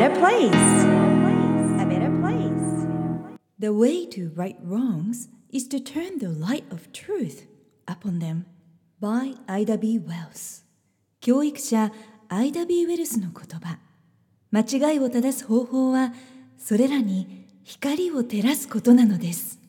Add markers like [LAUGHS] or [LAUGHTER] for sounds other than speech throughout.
better place. A better place. The way to right wrongs is to turn the light of truth upon them by Ida B. Wells 教育者アイダ・ビー・ウェルスの言葉間違いを正す方法はそれらに光を照らすことなのです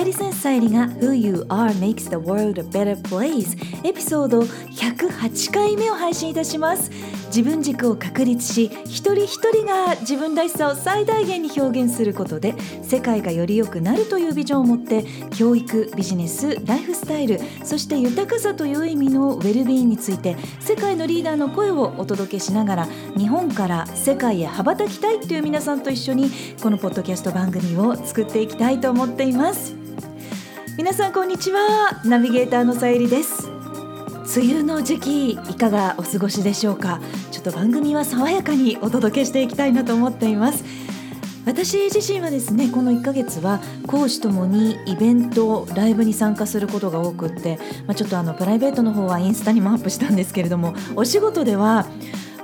さゆり先さゆりが Who You Are Makes the World a Better Place. エピソード108回目を配信いたします。自分軸を確立し一人一人が自分らしさを最大限に表現することで世界がより良くなるというビジョンを持って教育ビジネスライフスタイルそして豊かさという意味のウェルビーンについて世界のリーダーの声をお届けしながら日本から世界へ羽ばたきたいという皆さんと一緒にこのポッドキャスト番組を作っていきたいと思っています。皆さんこんにちは。ナビゲーターのさゆりです。梅雨の時期いかがお過ごしでしょうか。ちょっと番組は爽やかにお届けしていきたいなと思っています。私自身はですねこの1ヶ月は講師ともにイベントライブに参加することが多くって、まあ、ちょっとあのプライベートの方はインスタにもアップしたんですけれどもお仕事では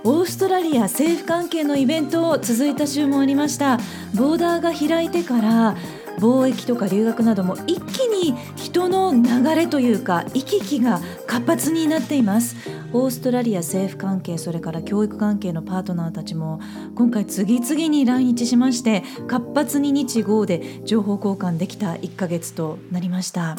オーストラリア政府関係のイベント続いた週もありました。ボーダーが開いてから貿易とか留学なども一気に人の流れというか行き来が活発になっています。オーストラリア政府関係それから教育関係のパートナーたちも今回次々に来日しまして活発に日豪で情報交換できた1ヶ月となりました。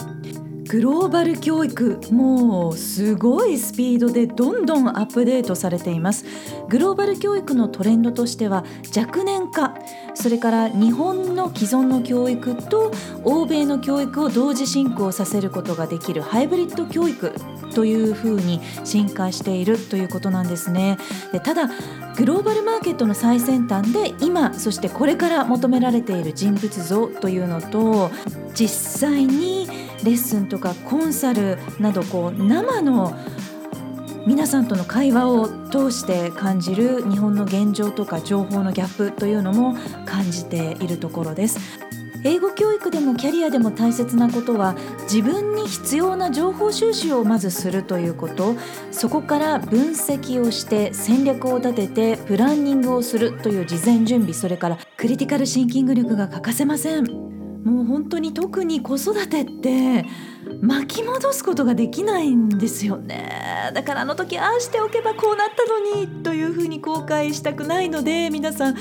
グローバル教育もうすごいスピードでどんどんアップデートされています。グローバル教育のトレンドとしては若年化。それから日本の既存の教育と欧米の教育を同時進行させることができるハイブリッド教育というふうに進化しているということなんですね。でただグローバルマーケットの最先端で今そしてこれから求められている人物像というのと実際にレッスンとかコンサルなどこう生の皆さんとの会話を通して感じる日本の現状とか情報のギャップというのも感じているところです。英語教育でもキャリアでも大切なことは自分に必要な情報収集をまずするということ。そこから分析をして戦略を立ててプランニングをするという事前準備。それからクリティカルシンキング力が欠かせません。もう本当に特に子育てって巻き戻すことができないんですよね。だからあの時ああしておけばこうなったのにというふうに後悔したくないので皆さん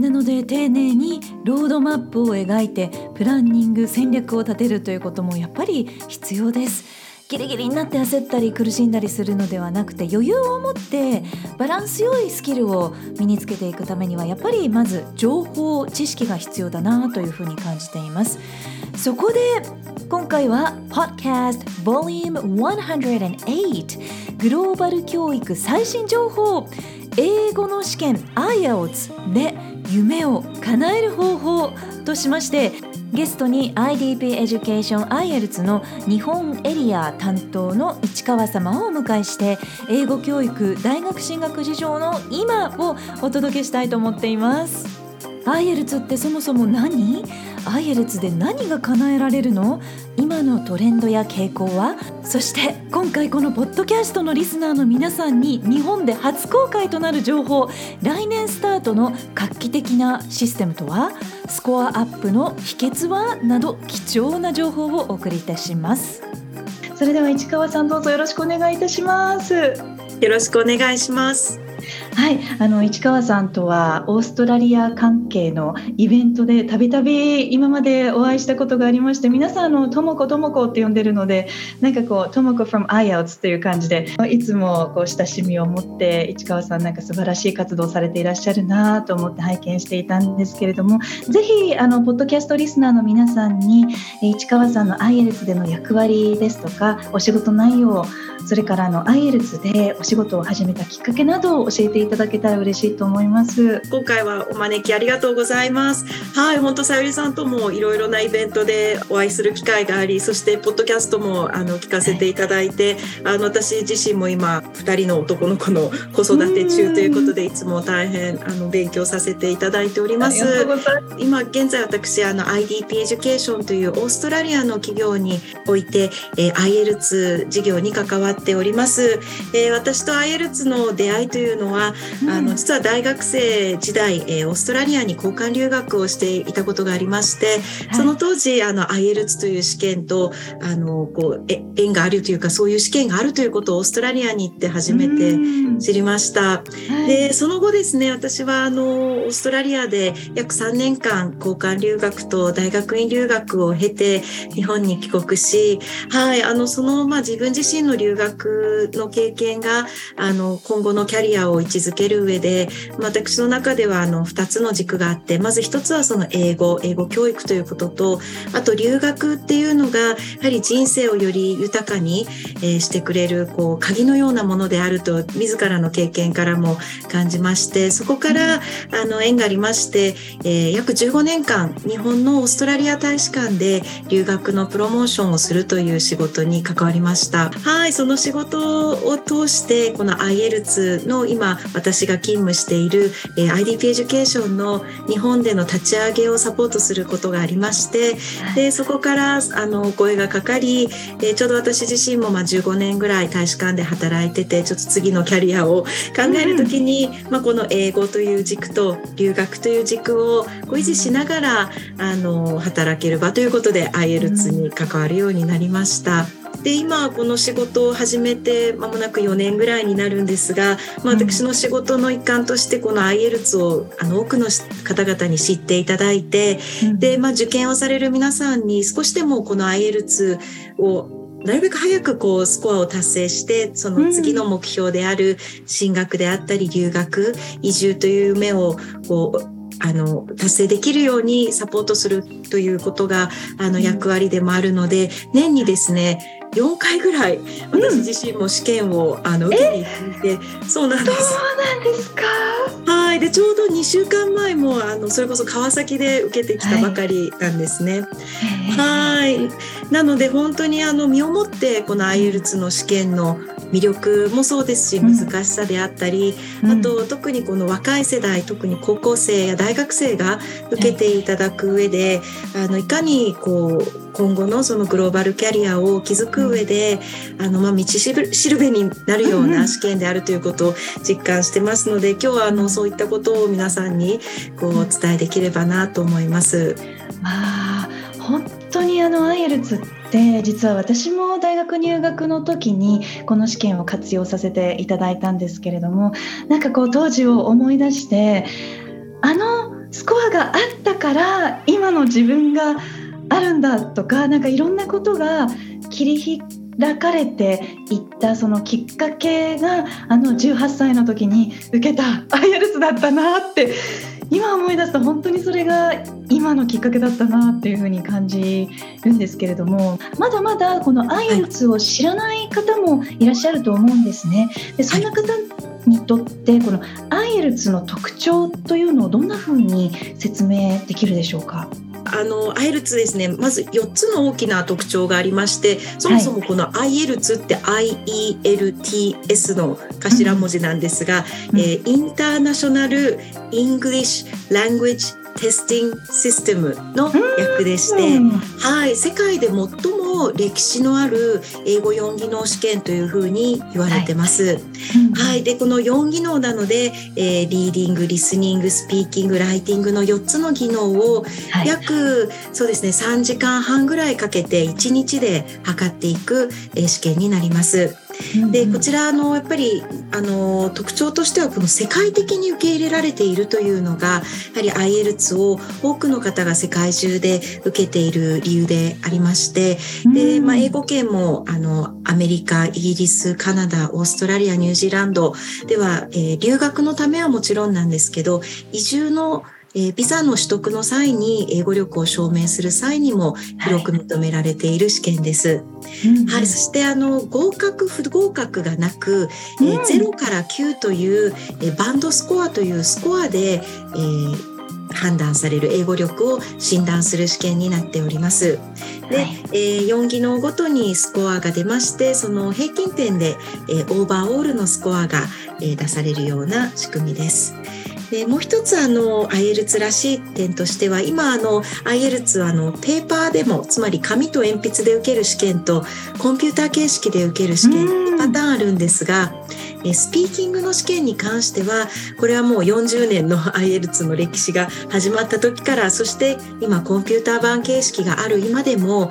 なので丁寧にロードマップを描いてプランニング戦略を立てるということもやっぱり必要です。ギリギリになって焦ったり苦しんだりするのではなくて余裕を持ってバランス良いスキルを身につけていくためにはやっぱりまず情報知識が必要だなというふうに感じていますそこで今回は Podcast Volume 108グローバル教育最新情報英語の試験 IELTS で夢を叶える方法としましてゲストに IDP Education IELTS の日本エリア担当の市川様をお迎えして英語教育大学進学事情の今をお届けしたいと思っています。IELTS ってそもそも何？IELTS で何が叶えられるの？今のトレンドや傾向は？そして今回このポッドキャストのリスナーの皆さんに日本で初公開となる情報。来年スタートの画期的なシステムとは？スコアアップの秘訣は？など貴重な情報をお送りいたします。それでは市川さんどうぞよろしくお願いいたします。よろしくお願いしますはい、あの市川さんとはオーストラリア関係のイベントでたびたび今までお会いしたことがありまして皆さんのともこともこって呼んでるのでなんかこうともこ from IELTS という感じでいつもこう親しみを持って市川さんなんか素晴らしい活動されていらっしゃるなと思って拝見していたんですけれどもぜひあのポッドキャストリスナーの皆さんに市川さんの IELTS での役割ですとかお仕事内容それからあの IELTS でお仕事を始めたきっかけなどを教えていただけたら嬉しいと思います。今回はお招きありがとうございます。はい本当さゆりさんともいろいろなイベントでお会いする機会がありそしてポッドキャストもあの聞かせていただいて、はい、あの私自身も今2人の男の子の子育て中ということでいつも大変あの勉強させていただいております。今現在私あの IDP Education というオーストラリアの企業において、えー、IELTS 事業に関わっております、えー、私と IELTS の出会いというのは、あの実は大学生時代、えー、オーストラリアに交換留学をしていたことがありまして、はい、その当時あの IELTS という試験とあのこうえ縁があるというかそういう試験があるということをオーストラリアに行って初めて知りました。はい、でその後ですね私はあのオーストラリアで約3年間交換留学と大学院留学を経て日本に帰国し、はい、あのその、まあ、自分自身の留学の経験があの今後のキャリアを位置づける上で私の中ではあの2つの軸があってまず1つはその英語英語教育ということとあと留学っていうのがやはり人生をより豊かに、え、してくれるこう鍵のようなものであると自らの経験からも感じましてそこからあの縁がありまして、え、約15年間日本のオーストラリア大使館で留学のプロモーションをするという仕事に関わりました。はいその仕事を通してこの IELTS の今私が勤務している、えー、IDP エデュケーションの日本での立ち上げをサポートすることがありましてでそこからあの声がかかり、えー、ちょうど私自身もまあ15年ぐらい大使館で働いててちょっと次のキャリアを考える時に、うん、まあ、この英語という軸と留学という軸を維持しながらあの働ける場ということで IELTS に関わるようになりました。で今この仕事を始めて間もなく4年ぐらいになるんですが、まあ、私の仕事の一環としてこの IELTS をあの多くの方々に知っていただいて、で、まあ、受験をされる皆さんに少しでもこの IELTS をなるべく早くこうスコアを達成してその次の目標である進学であったり留学移住という夢をこうあの達成できるようにサポートするということがあの役割でもあるので年にですね4回ぐらい私自身も試験を、あの受けに行ってそうなんです。そうなんですか？はい。でちょうど2週間前もあのそれこそ川崎で受けてきたばかりなんですね。はい。なので本当にあの身をもってこの IELTS の試験の魅力もそうですし難しさであったり、うん、あと特にこの若い世代特に高校生や大学生が受けていただく上で、あのいかにこう今後のそのグローバルキャリアを築く上で、あのまあ道しるべになるような試験であるということを実感してますので今日はあのそういったことを皆さんにこうお伝えできればなと思います。まあ本当にあのアイエルツって実は私も大学入学の時にこの試験を活用させていただいたんですけれどもなんかこう当時を思い出してあのスコアがあったから今の自分があるんだとかなんかいろんなことが切り開かれていったそのきっかけがあの18歳の時に受けた IELTS だったなって今思い出すと本当にそれが今のきっかけだったなっていうふうに感じるんですけれどもまだまだこの IELTS を知らない方もいらっしゃると思うんですね。でそんな方にとってこの IELTS の特徴というのをどんなふうに説明できるでしょうか？あの IELTS ですね。まず4つの大きな特徴がありましてそもそもこの IELTS って IELTS の頭文字なんですが、うん、えー、 International English Language Testing System の略でして、はい、世界で最も歴史のある英語4技能試験というふうに言われてます。はい、はい、でこの4技能なので、えー、リーディングリスニングスピーキングライティングの4つの技能を約、はい、そうですね3時間半ぐらいかけて1日で測っていく、えー、試験になります。でこちらのやっぱりあの特徴としてはこの世界的に受け入れられているというのがやはり IELTS を多くの方が世界中で受けている理由でありましてで、まあ、英語圏もあのアメリカイギリスカナダオーストラリアニュージーランドでは、えー、留学のためはもちろんなんですけど移住のえー、ビザの取得の際に英語力を証明する際にも広く認められている試験です。はい、はい、そしてあの合格不合格がなく、えー、0から9という、えー、バンドスコアというスコアで、えー判断される英語力を診断する試験になっております。で、はい、えー、4技能ごとにスコアが出ましてその平均点で、えー、オーバーオールのスコアが、えー、出されるような仕組みです。でもう一つあの IELTS らしい点としては今あの IELTS はあのペーパーでもつまり紙と鉛筆で受ける試験とコンピューター形式で受ける試験パターンあるんですがスピーキングの試験に関してはこれはもう40年の [LAUGHS] IELTS の歴史が始まった時からそして今コンピューター版形式がある今でも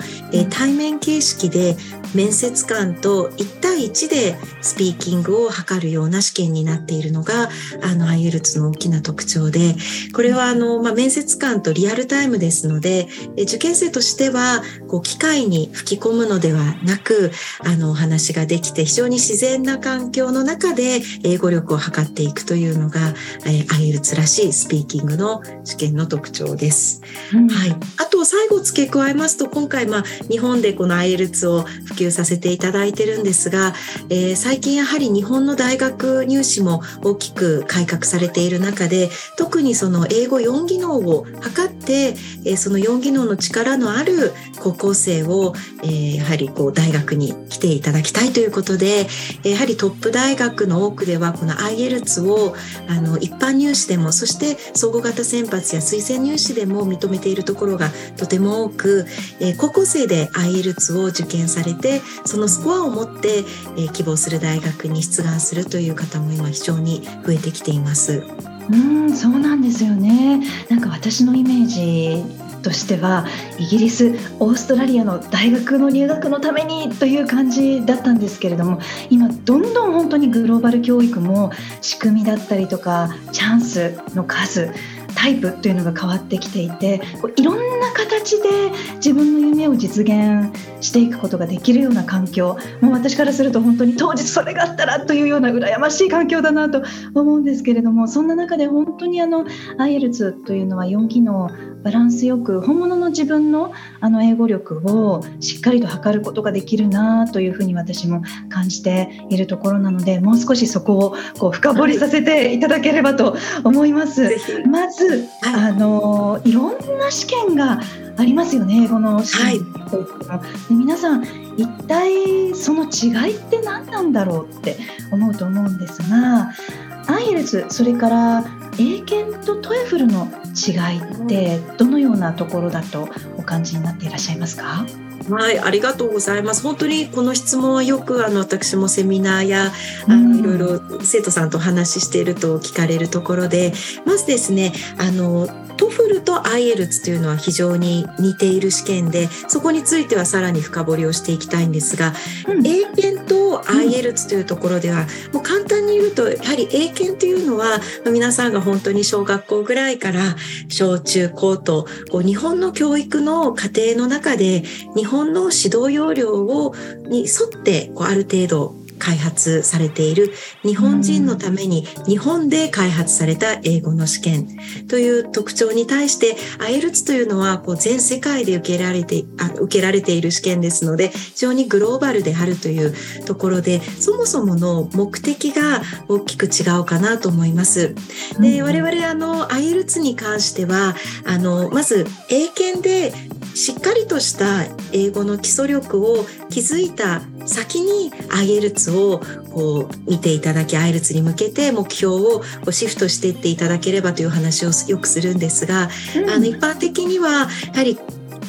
対面形式で面接官と1対1でスピーキングを図るような試験になっているのがあの IELTS の大きな特徴でこれはあの、まあ、面接官とリアルタイムですので受験生としてはこう機械に吹き込むのではなくあのお話ができて非常に自然な環境の中で英語力を測っていくというのが、えー、IELTS らしいスピーキングの試験の特徴です。うん、はい、あと最後付け加えますと今回、まあ、日本でこの IELTS を普及させていただいてるんですが、えー、最近やはり日本の大学入試も大きく改革されている中で特にその英語4技能を測って、えー、その4技能の力のある高校生を、えー、やはりこう大学に来ていただきたいということでやはりトップ大学の多くではこの IELTS をあの一般入試でもそして総合型選抜や推薦入試でも認めているところがとても多く、えー、高校生で IELTS を受験されてそのスコアを持って、えー、希望する大学に出願するという方も今非常に増えてきています。うんそうなんですよねなんか私のイメージとしてはイギリスオーストラリアの大学の入学のためにという感じだったんですけれども今どんどん本当にグローバル教育も仕組みだったりとかチャンスの数タイプというのが変わってきていていろんな形で自分の夢を実現していくことができるような環境もう私からすると本当に当日それがあったらというような羨ましい環境だなと思うんですけれどもそんな中で本当にあの IELTS というのは4機能バランスよく本物の自分のあの英語力をしっかりと測ることができるなというふうに私も感じているところなのでもう少しそこをこう深掘りさせていただければと思います。まず、あのいろんな試験がありますよね英語の試験、はい、で皆さん一体その違いって何なんだろうって思うと思うんですが IELTS それから英検と TOEFL の違いってどのようなところだとお感じになっていらっしゃいますか？はい、ありがとうございます。本当にこの質問はよくあの私もセミナーやあのいろいろ生徒さんと話していると聞かれるところで、まずですね、あの TOEFL と IELTS というのは非常に似ている試験でそこについてはさらに深掘りをしていきたいんですが、うん、英検と IELTS というところでは、うん、もう簡単に言うとやはり英検というのは皆さんが本当に小学校ぐらいから小中高とこう日本の教育の過程の中で日本の指導要領をに沿ってこうある程度開発されている日本人のために日本で開発された英語の試験という特徴に対して IELTS というのはこう全世界で受けられてあ受けられている試験ですので非常にグローバルであるというところでそもそもの目的が大きく違うかなと思います。で我々あの IELTS に関してはあのまず英検でしっかりとした英語の基礎力を築いた先に IELTS をこう見ていただき IELTS に向けて目標をこうシフトしていっていただければという話をよくするんですが、うん、あの一般的にはやはり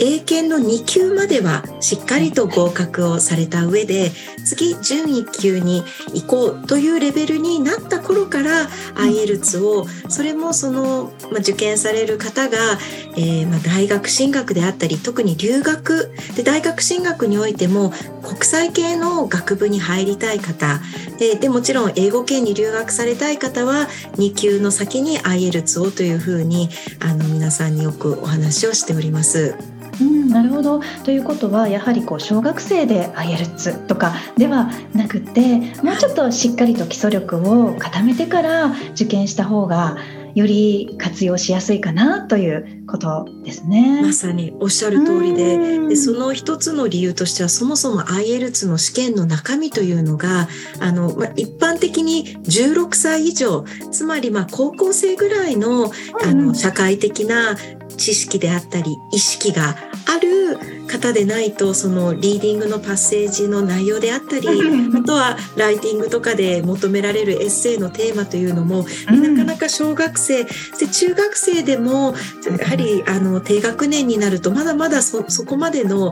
英検の2級まではしっかりと合格をされた上で次準1級に行こうというレベルになった頃から IELTS をそれもその、受験される方が、大学進学であったり特に留学で大学進学においても国際系の学部に入りたい方ででもちろん英語圏に留学されたい方は2級の先に IELTS をというふうにあの皆さんによくお話をしております。うん、なるほど。ということはやはりこう小学生で IELTS とかではなくてもうちょっとしっかりと基礎力を固めてから受験した方がより活用しやすいかなということですね。まさにおっしゃる通りででその一つの理由としてはそもそも IELTS の試験の中身というのがあの、まあ、一般的に16歳以上つまりまあ高校生ぐらいのあの社会的な知識であったり意識がある方でないとそのリーディングのパッセージの内容であったりあとはライティングとかで求められるエッセイのテーマというのも、なかなか小学生で中学生でもやはりあの低学年になるとまだまだそこまでの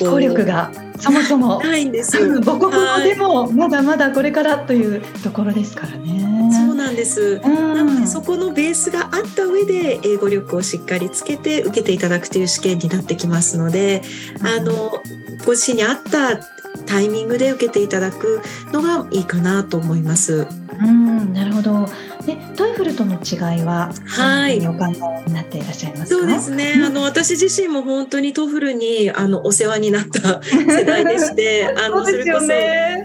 思考力がそもそもないんですよ。母国語でもまだまだこれからというところですからね。そうなんです。なのでそこのベースがあった上で英語力をしっかりつけて受けていただくという試験になってきますので、あのご自身に合ったタイミングで受けていただくのがいいかなと思います。うん、なるほど。で TOEFL との違いははい。お考えになっていらっしゃいますそうですね、あの私自身も本当に TOEFL にあのお世話になった [LAUGHS] 世代でしてあのそれこそ、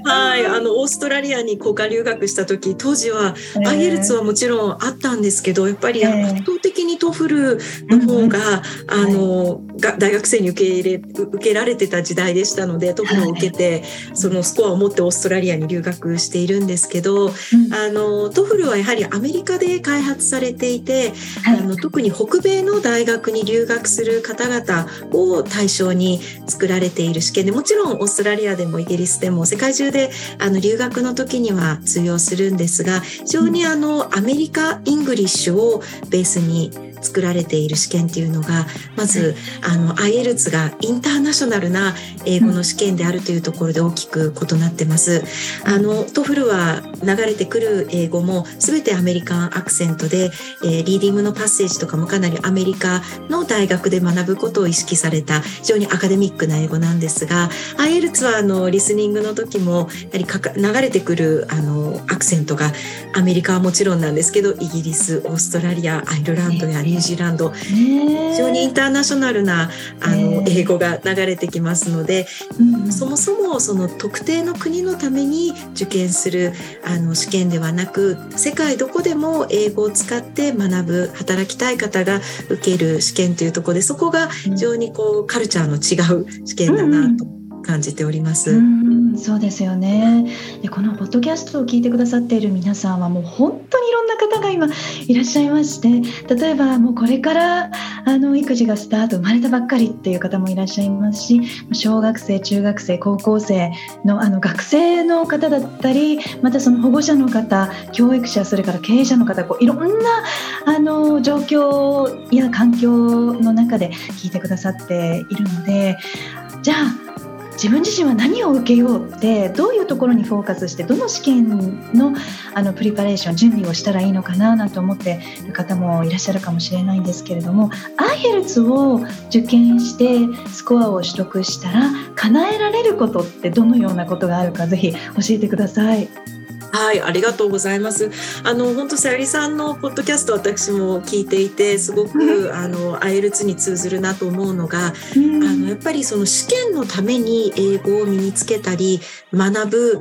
はいあのオーストラリアに交換留学した時当時は、えー、 IELTS はもちろんあったんですけどやっぱり圧倒的に TOEFL の方が、あの、が大学生に受け入れ受けられてた時代でしたので TOEFL を受けて、そのスコアを持ってオーストラリアに留学しているんですけど、あの TOEFL はやはりアメリカで開発されていて、はい、あの特に北米の大学に留学する方々を対象に作られている試験でもちろんオーストラリアでもイギリスでも世界中であの留学の時には通用するんですが非常にあの American English をベースに作られている試験っていうのがまずあの IELTS がインターナショナルな英語の試験であるというところで大きく異なってます。あの TOEFL は流れてくる英語も全て American accent で、えー、リーディングのパッセージとかもかなりアメリカの大学で学ぶことを意識された非常にアカデミックな英語なんですが IELTS はあのリスニングの時もやはり流れてくるあのアクセントがアメリカはもちろんなんですけどイギリスオーストラリアアイルランドやニュージーランド、非常にインターナショナルなあの英語が流れてきますので、そもそもその特定の国のために受験するあの試験ではなく世界どこでも英語を使って学ぶ働きたい方が受ける試験というところでそこが非常にこうカルチャーの違う試験だなと感じております。そうですよねでこのポッドキャストを聞いてくださっている皆さんはもう本当にいろんな方が今いらっしゃいまして例えばもうこれからあの育児がスタート生まれたばっかりっていう方もいらっしゃいますし小学生中学生高校生のあの学生の方だったりまたその保護者の方教育者それから経営者の方こういろんなあの状況や環境の中で聞いてくださっているのでじゃあ自分自身は何を受けようってどういうところにフォーカスしてどの試験のあのプリパレーション準備をしたらいいのかななんて思っている方もいらっしゃるかもしれないんですけれどもアイヘルツを受験してスコアを取得したら叶えられることってどのようなことがあるかぜひ教えてください。はい、ありがとうございます。あの本当さゆりさんのポッドキャスト私も聞いていてすごくあのアイルツに通ずるなと思うのが、うん、あのやっぱりその試験のために英語を身につけたり学ぶ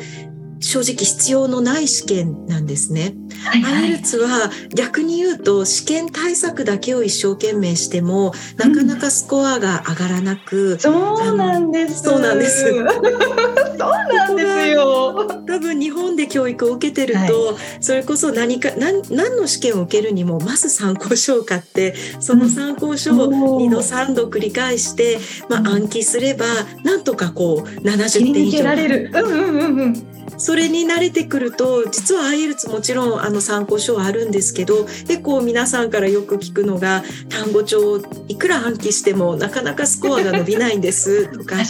正直必要のない試験なんですね。はいはい、アイルツは逆に言うと試験対策だけを一生懸命してもなかなかスコアが上がらなく、うん、そうなんです。そうなんです。[LAUGHS] そうなんですよ。多分日本で教育を受けてると、はい、それこそ何か何何の試験を受けるにもまず参考書を買ってその参考書を2度3度繰り返して、まあ、暗記すればなんとかこう70点以上。られる。うんうんうんうんそれに慣れてくると実は IELTS もちろんあの参考書はあるんですけど結構皆さんからよく聞くのが単語帳いくら暗記してもなかなかスコアが伸びないんですとか。は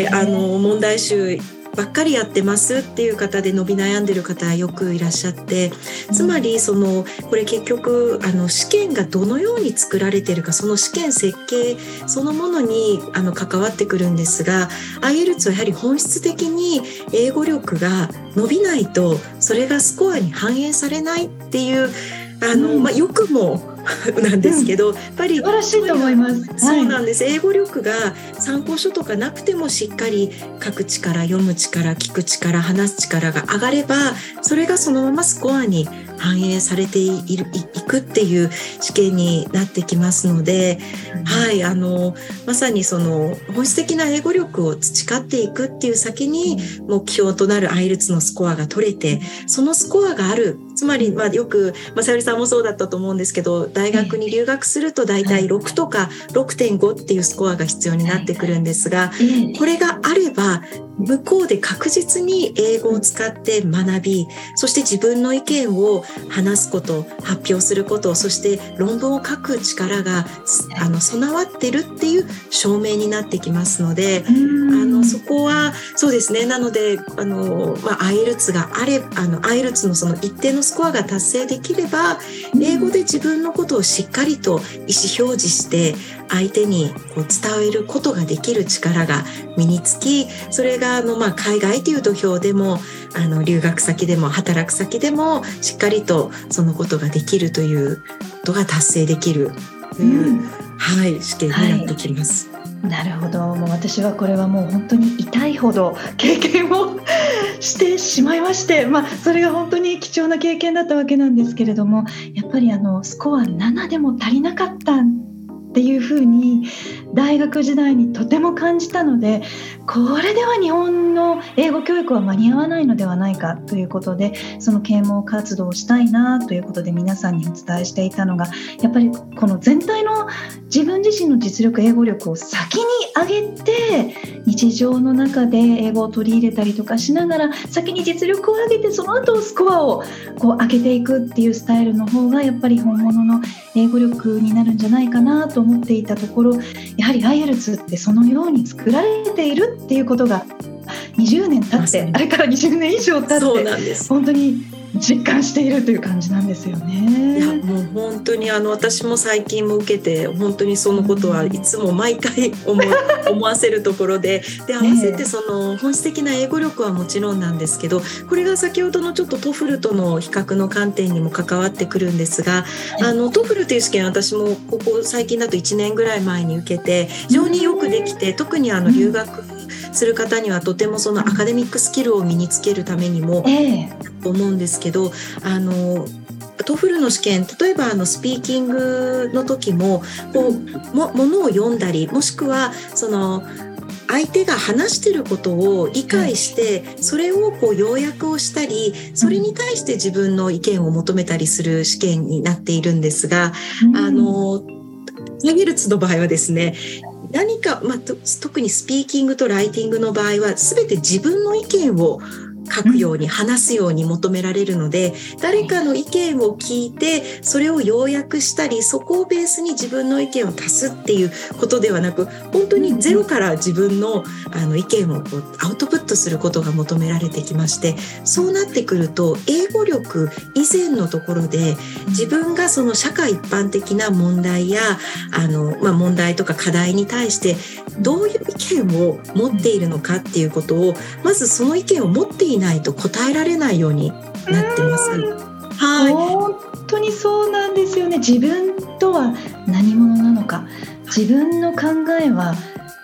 いあの問題集ばっかりやってますっていう方で伸び悩んでる方よくいらっしゃってつまりそのこれ結局あの試験がどのように作られてるかその試験設計そのものにあの関わってくるんですが IELTS はやはり本質的に英語力が伸びないとそれがスコアに反映されないっていうあの、まあ、よくも [LAUGHS] なんですけど、うん、やっぱり素晴らしいと思います。そうなんです、はい、英語力が参考書とかなくてもしっかり書く力読む力聞く力話す力が上がればそれがそのままスコアに反映されていくっていう試験になってきますので、うん、はいあのまさにその本質的な英語力を培っていくっていう先に目標となるアイルツのスコアが取れてそのスコアがあるつまり、まあ、よく、まあ、さゆりさんもそうだったと思うんですけど大学に留学すると大体6とか6.5っていうスコアが必要になってくるんですがこれがあれば向こうで確実に英語を使って学びそして自分の意見を話すこと発表することそして論文を書く力があの備わってるっていう証明になってきますのであのそこはそうですね。なのであの、まあ、アイルツがあれあのアイルツのその一定のスコアが達成できれば英語で自分のことをしっかりと意思表示して相手にこう伝えることができる力が身につきそれがあの、まあ、海外という土俵でもあの留学先でも働く先でもしっかりとそのことができるということが達成できるという、うん、はい、試験になってきます。はいなるほどもう私はこれはもう本当に痛いほど経験をしてしまいまして、まあ、それが本当に貴重な経験だったわけなんですけれどもやっぱりあのスコア7でも足りなかったっていうふうに大学時代にとても感じたのでこれでは日本の英語教育は間に合わないのではないかということでその啓蒙活動をしたいなということで皆さんにお伝えしていたのがやっぱりこの全体の自分自身の実力英語力を先に上げて日常の中で英語を取り入れたりとかしながら先に実力を上げてその後スコアをこう上げていくっていうスタイルの方がやっぱり本物の英語力になるんじゃないかなと思っていたところやはり IELTS ってそのように作られているっていうことが20年経ってあれから20年以上経って本当に実感しているという感じなんですよね。いやもう本当にあの私も最近も受けて本当にそのことはいつも毎回思思わせるところで [LAUGHS] で合わせてその本質的な英語力はもちろんなんですけどこれが先ほどのちょっと TOEFL との比較の観点にも関わってくるんですがあの TOEFL という試験私もここ最近だと1年ぐらい前に受けて非常によくできて特にあの留学する方にはとてもそのアカデミックスキルを身につけるためにも、えー、思うんですけどあの TOEFL の試験例えばあのスピーキングの時もこうもものを読んだりもしくはその相手が話してることを理解してそれをこう要約をしたりそれに対して自分の意見を求めたりする試験になっているんですが、あの IELTS の場合はですね何か、まあ、特にスピーキングとライティングの場合は全て自分の意見を書くように話すように求められるので誰かの意見を聞いてそれを要約したりそこをベースに自分の意見を足すっていうことではなく本当にゼロから自分のあの意見をこうアウトプットすることが求められてきましてそうなってくると英語力以前のところで自分がその社会一般的な問題やあの、まあ、問題とか課題に対してどういう意見を持っているのかっていうことをまずその意見を持っていないと答えられないようになってます。はい、本当にそうなんですよね。自分とは何者なのか、自分の考えは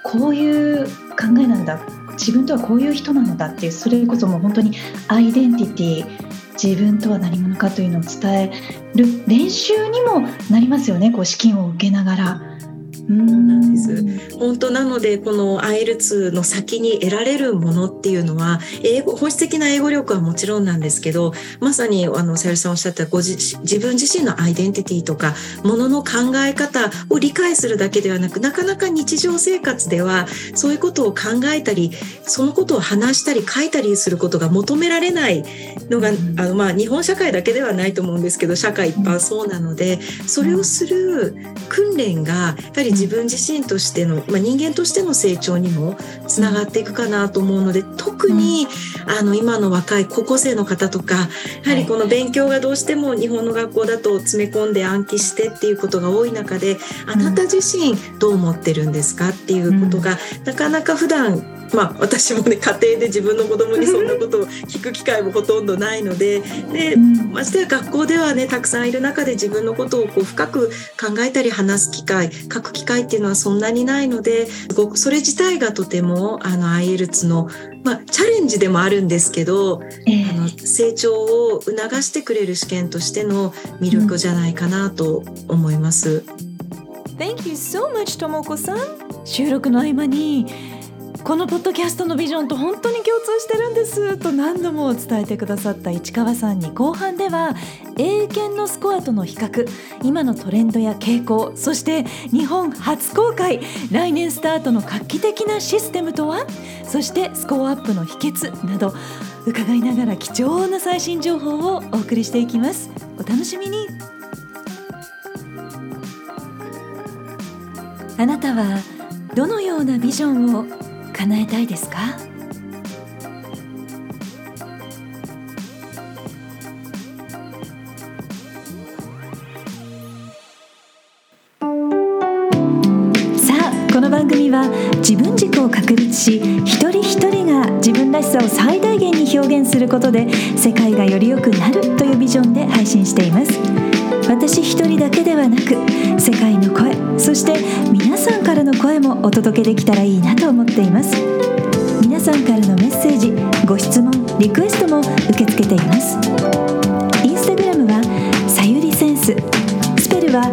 こういう考えなんだ。自分とはこういう人なのだっていうそれこそもう本当にアイデンティティ自分とは何者かというのを伝える練習にもなりますよねこう試験を受けながら。そうなん。本当なのでこの IELTS の先に得られるものっていうのは英語本質的な英語力はもちろんなんですけどまさにあのさゆりさんおっしゃったご自自分自身のアイデンティティとかものの考え方を理解するだけではなくなかなか日常生活ではそういうことを考えたりそのことを話したり書いたりすることが求められないのが、あのまあ日本社会だけではないと思うんですけど社会一般そうなのでそれをする訓練がやはり自分自身としての、まあ、人間としての成長にもつながっていくかなと思うので特にあの今の若い高校生の方とかやはりこの勉強がどうしても日本の学校だと詰め込んで暗記してっていうことが多い中であなた自身どう思ってるんですかっていうことがなかなか普段まあ私もね家庭で自分の子供にそんなことを聞く機会もほとんどないのででましてや学校ではねたくさんいる中で自分のことをこう深く考えたり話す機会書く機会っていうのはそんなにないのですごくそれ自体がとてもあの IELTS の、まあ、チャレンジでもあるんですけど、えー、あの成長を促してくれる試験としての魅力じゃないかなと思います。Thank you so much ともこさん収録の合間にこのポッドキャストのビジョンと本当に共通してるんです。と何度も伝えてくださった市川さんに後半では英検のスコアとの比較。今のトレンドや傾向そして日本初公開来年スタートの画期的なシステムとは？そしてスコアアップの秘訣など伺いながら貴重な最新情報をお送りしていきます。お楽しみに。あなたはどのようなビジョンを叶えたいですか？さあこの番組は自分軸を確立し一人一人が自分らしさを最大限に表現することで世界がより良くなるというビジョンで配信しています。私一人だけではなく世界の声そして皆さんからの声もお届けできたらいいなと思っています。皆さんからのメッセージご質問リクエストも受け付けています。インスタグラムはさゆりセンス。スペルは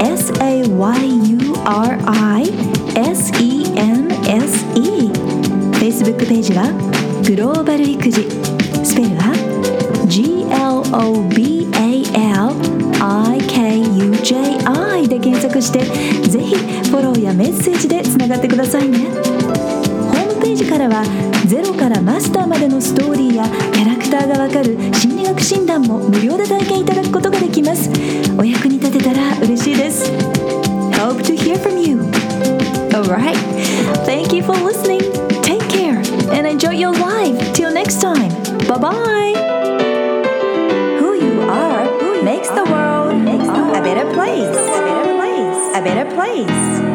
SAYURISENSE Facebook ページはグローバル育児。スペルは GLOBALIKUJI 検索してぜひフォローやメッセージでつながってくださいねホームページからはゼロからマスターまでのストーリーやキャラクターがわかる心理学診断も無料で体験いただくことができますお役に立てたら嬉しいです Hope to hear from you Alright, thank you for listening Take care and enjoy your life Till next time Bye bye makes the world a better place. A better place. A better place.